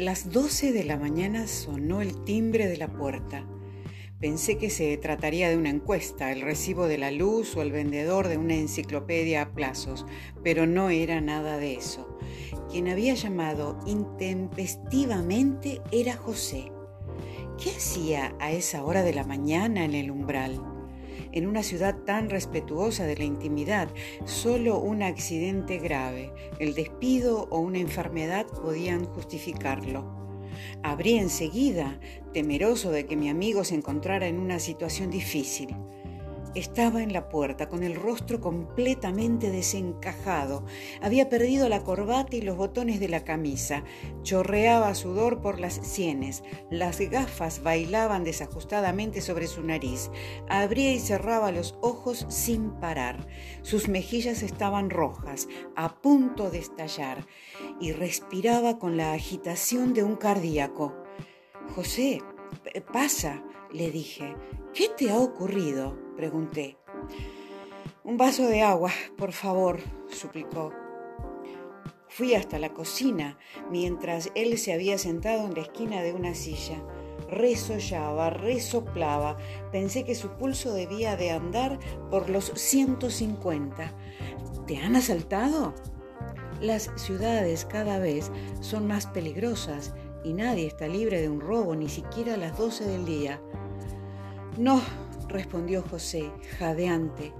las doce de la mañana sonó el timbre de la puerta. Pensé que se trataría de una encuesta, el recibo de la luz o el vendedor de una enciclopedia a plazos, pero no era nada de eso. Quien había llamado intempestivamente era José. ¿Qué hacía a esa hora de la mañana en el umbral? En una ciudad tan respetuosa de la intimidad, solo un accidente grave, el despido o una enfermedad podían justificarlo. Abrí enseguida, temeroso de que mi amigo se encontrara en una situación difícil. Estaba en la puerta con el rostro completamente desencajado. Había perdido la corbata y los botones de la camisa. Chorreaba sudor por las sienes. Las gafas bailaban desajustadamente sobre su nariz. Abría y cerraba los ojos sin parar. Sus mejillas estaban rojas, a punto de estallar, y respiraba con la agitación de un cardíaco. José, pasa, le dije. ¿Qué te ha ocurrido? pregunté. Un vaso de agua, por favor, suplicó. Fui hasta la cocina mientras él se había sentado en la esquina de una silla. Resollaba, resoplaba. Pensé que su pulso debía de andar por los 150. ¿Te han asaltado? Las ciudades cada vez son más peligrosas y nadie está libre de un robo, ni siquiera a las 12 del día. No, respondió José, jadeante.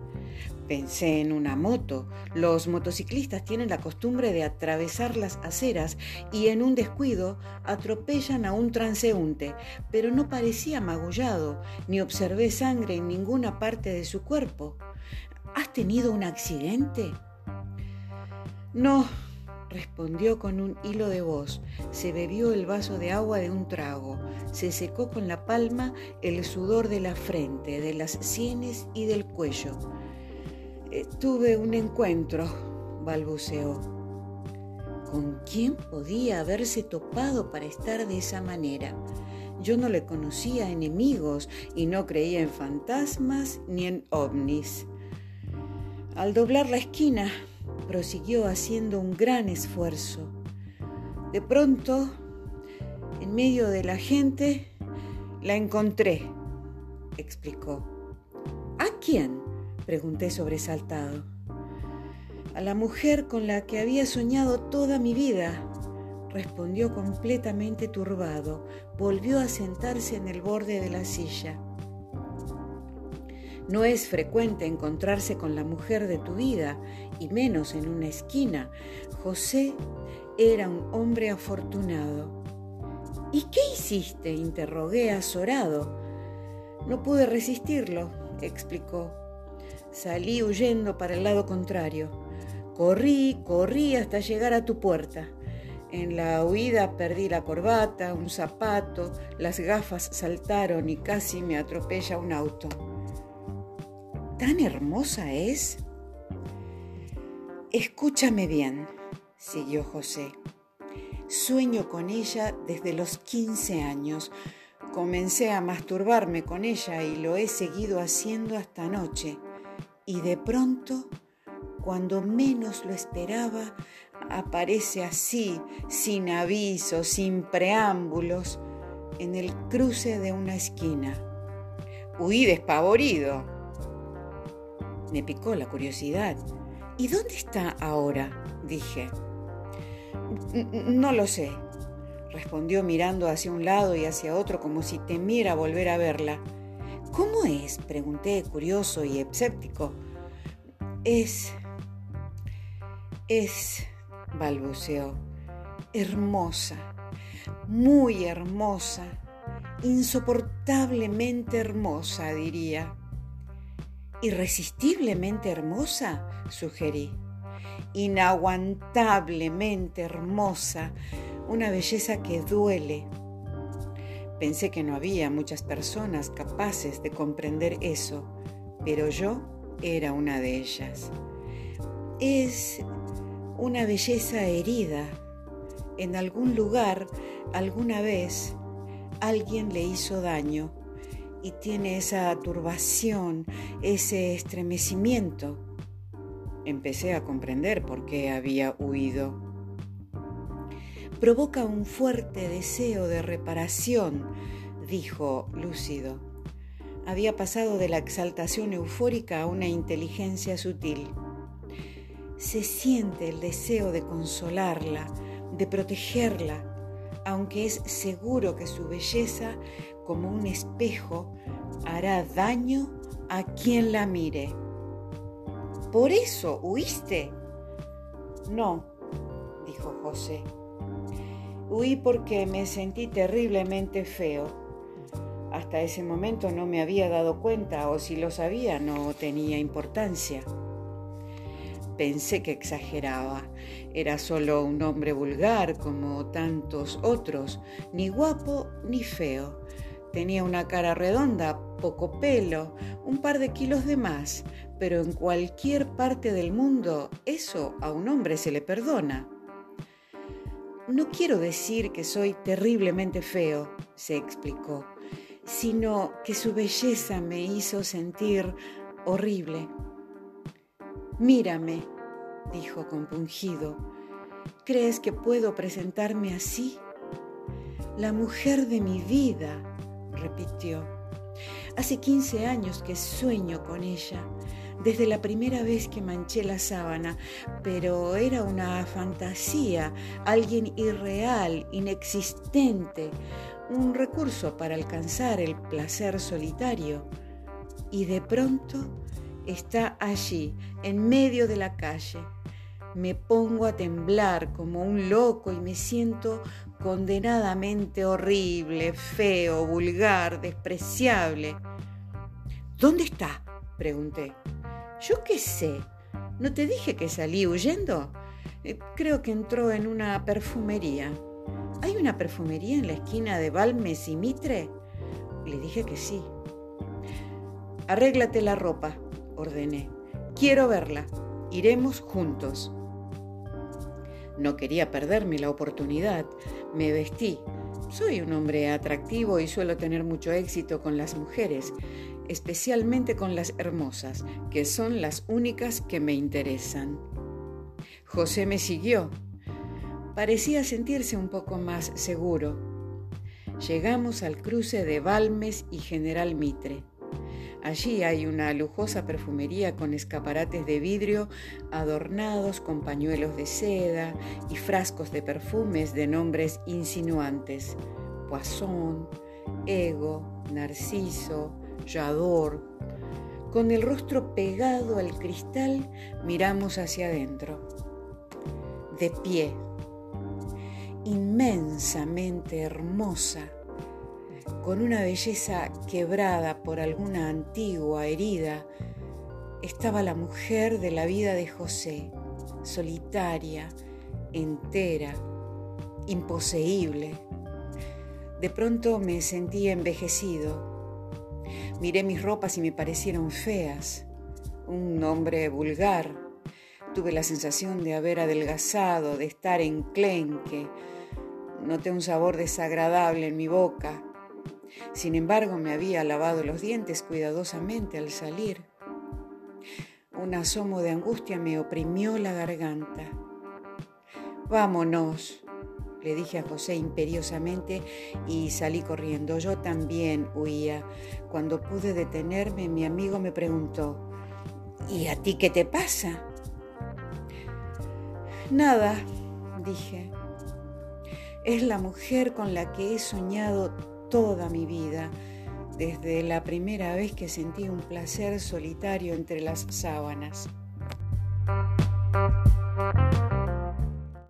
Pensé en una moto. Los motociclistas tienen la costumbre de atravesar las aceras y en un descuido atropellan a un transeúnte, pero no parecía magullado, ni observé sangre en ninguna parte de su cuerpo. ¿Has tenido un accidente? No, respondió con un hilo de voz. Se bebió el vaso de agua de un trago. Se secó con la palma el sudor de la frente, de las sienes y del cuello. Eh, tuve un encuentro, balbuceó. ¿Con quién podía haberse topado para estar de esa manera? Yo no le conocía enemigos y no creía en fantasmas ni en ovnis. Al doblar la esquina prosiguió haciendo un gran esfuerzo. De pronto, en medio de la gente, la encontré, explicó. ¿A quién? pregunté sobresaltado. A la mujer con la que había soñado toda mi vida, respondió completamente turbado. Volvió a sentarse en el borde de la silla. No es frecuente encontrarse con la mujer de tu vida, y menos en una esquina. José era un hombre afortunado. ¿Y qué hiciste? interrogué azorado. No pude resistirlo, explicó. Salí huyendo para el lado contrario. Corrí, corrí hasta llegar a tu puerta. En la huida perdí la corbata, un zapato, las gafas saltaron y casi me atropella un auto tan hermosa es? Escúchame bien, siguió José. Sueño con ella desde los 15 años. Comencé a masturbarme con ella y lo he seguido haciendo hasta anoche. Y de pronto, cuando menos lo esperaba, aparece así, sin aviso, sin preámbulos, en el cruce de una esquina. Huí despavorido me picó la curiosidad. ¿Y dónde está ahora? dije. No lo sé, respondió mirando hacia un lado y hacia otro como si temiera volver a verla. ¿Cómo es? pregunté, curioso y escéptico. Es... es... balbuceó. Hermosa, muy hermosa, insoportablemente hermosa, diría. Irresistiblemente hermosa, sugerí. Inaguantablemente hermosa, una belleza que duele. Pensé que no había muchas personas capaces de comprender eso, pero yo era una de ellas. Es una belleza herida. En algún lugar, alguna vez, alguien le hizo daño y tiene esa turbación, ese estremecimiento. Empecé a comprender por qué había huido. provoca un fuerte deseo de reparación, dijo lúcido. Había pasado de la exaltación eufórica a una inteligencia sutil. Se siente el deseo de consolarla, de protegerla, aunque es seguro que su belleza, como un espejo, hará daño a quien la mire. ¿Por eso huiste? No, dijo José. Huí porque me sentí terriblemente feo. Hasta ese momento no me había dado cuenta o si lo sabía no tenía importancia. Pensé que exageraba. Era solo un hombre vulgar como tantos otros, ni guapo ni feo. Tenía una cara redonda, poco pelo, un par de kilos de más, pero en cualquier parte del mundo eso a un hombre se le perdona. No quiero decir que soy terriblemente feo, se explicó, sino que su belleza me hizo sentir horrible. Mírame, dijo compungido. ¿Crees que puedo presentarme así? La mujer de mi vida, repitió. Hace 15 años que sueño con ella, desde la primera vez que manché la sábana, pero era una fantasía, alguien irreal, inexistente, un recurso para alcanzar el placer solitario. Y de pronto está allí, en medio de la calle. Me pongo a temblar como un loco y me siento condenadamente horrible, feo, vulgar, despreciable. ¿Dónde está? pregunté. Yo qué sé. ¿No te dije que salí huyendo? Eh, creo que entró en una perfumería. ¿Hay una perfumería en la esquina de Balmes y Mitre? Le dije que sí. Arréglate la ropa, ordené. Quiero verla. Iremos juntos. No quería perderme la oportunidad. Me vestí. Soy un hombre atractivo y suelo tener mucho éxito con las mujeres especialmente con las hermosas, que son las únicas que me interesan. José me siguió. Parecía sentirse un poco más seguro. Llegamos al cruce de Balmes y General Mitre. Allí hay una lujosa perfumería con escaparates de vidrio adornados con pañuelos de seda y frascos de perfumes de nombres insinuantes. Poisson, Ego, Narciso, con el rostro pegado al cristal, miramos hacia adentro. De pie, inmensamente hermosa, con una belleza quebrada por alguna antigua herida, estaba la mujer de la vida de José, solitaria, entera, imposeíble. De pronto me sentí envejecido Miré mis ropas y me parecieron feas. Un hombre vulgar. Tuve la sensación de haber adelgazado, de estar enclenque. Noté un sabor desagradable en mi boca. Sin embargo, me había lavado los dientes cuidadosamente al salir. Un asomo de angustia me oprimió la garganta. Vámonos, le dije a José imperiosamente y salí corriendo. Yo también huía. Cuando pude detenerme, mi amigo me preguntó, ¿y a ti qué te pasa? Nada, dije. Es la mujer con la que he soñado toda mi vida, desde la primera vez que sentí un placer solitario entre las sábanas.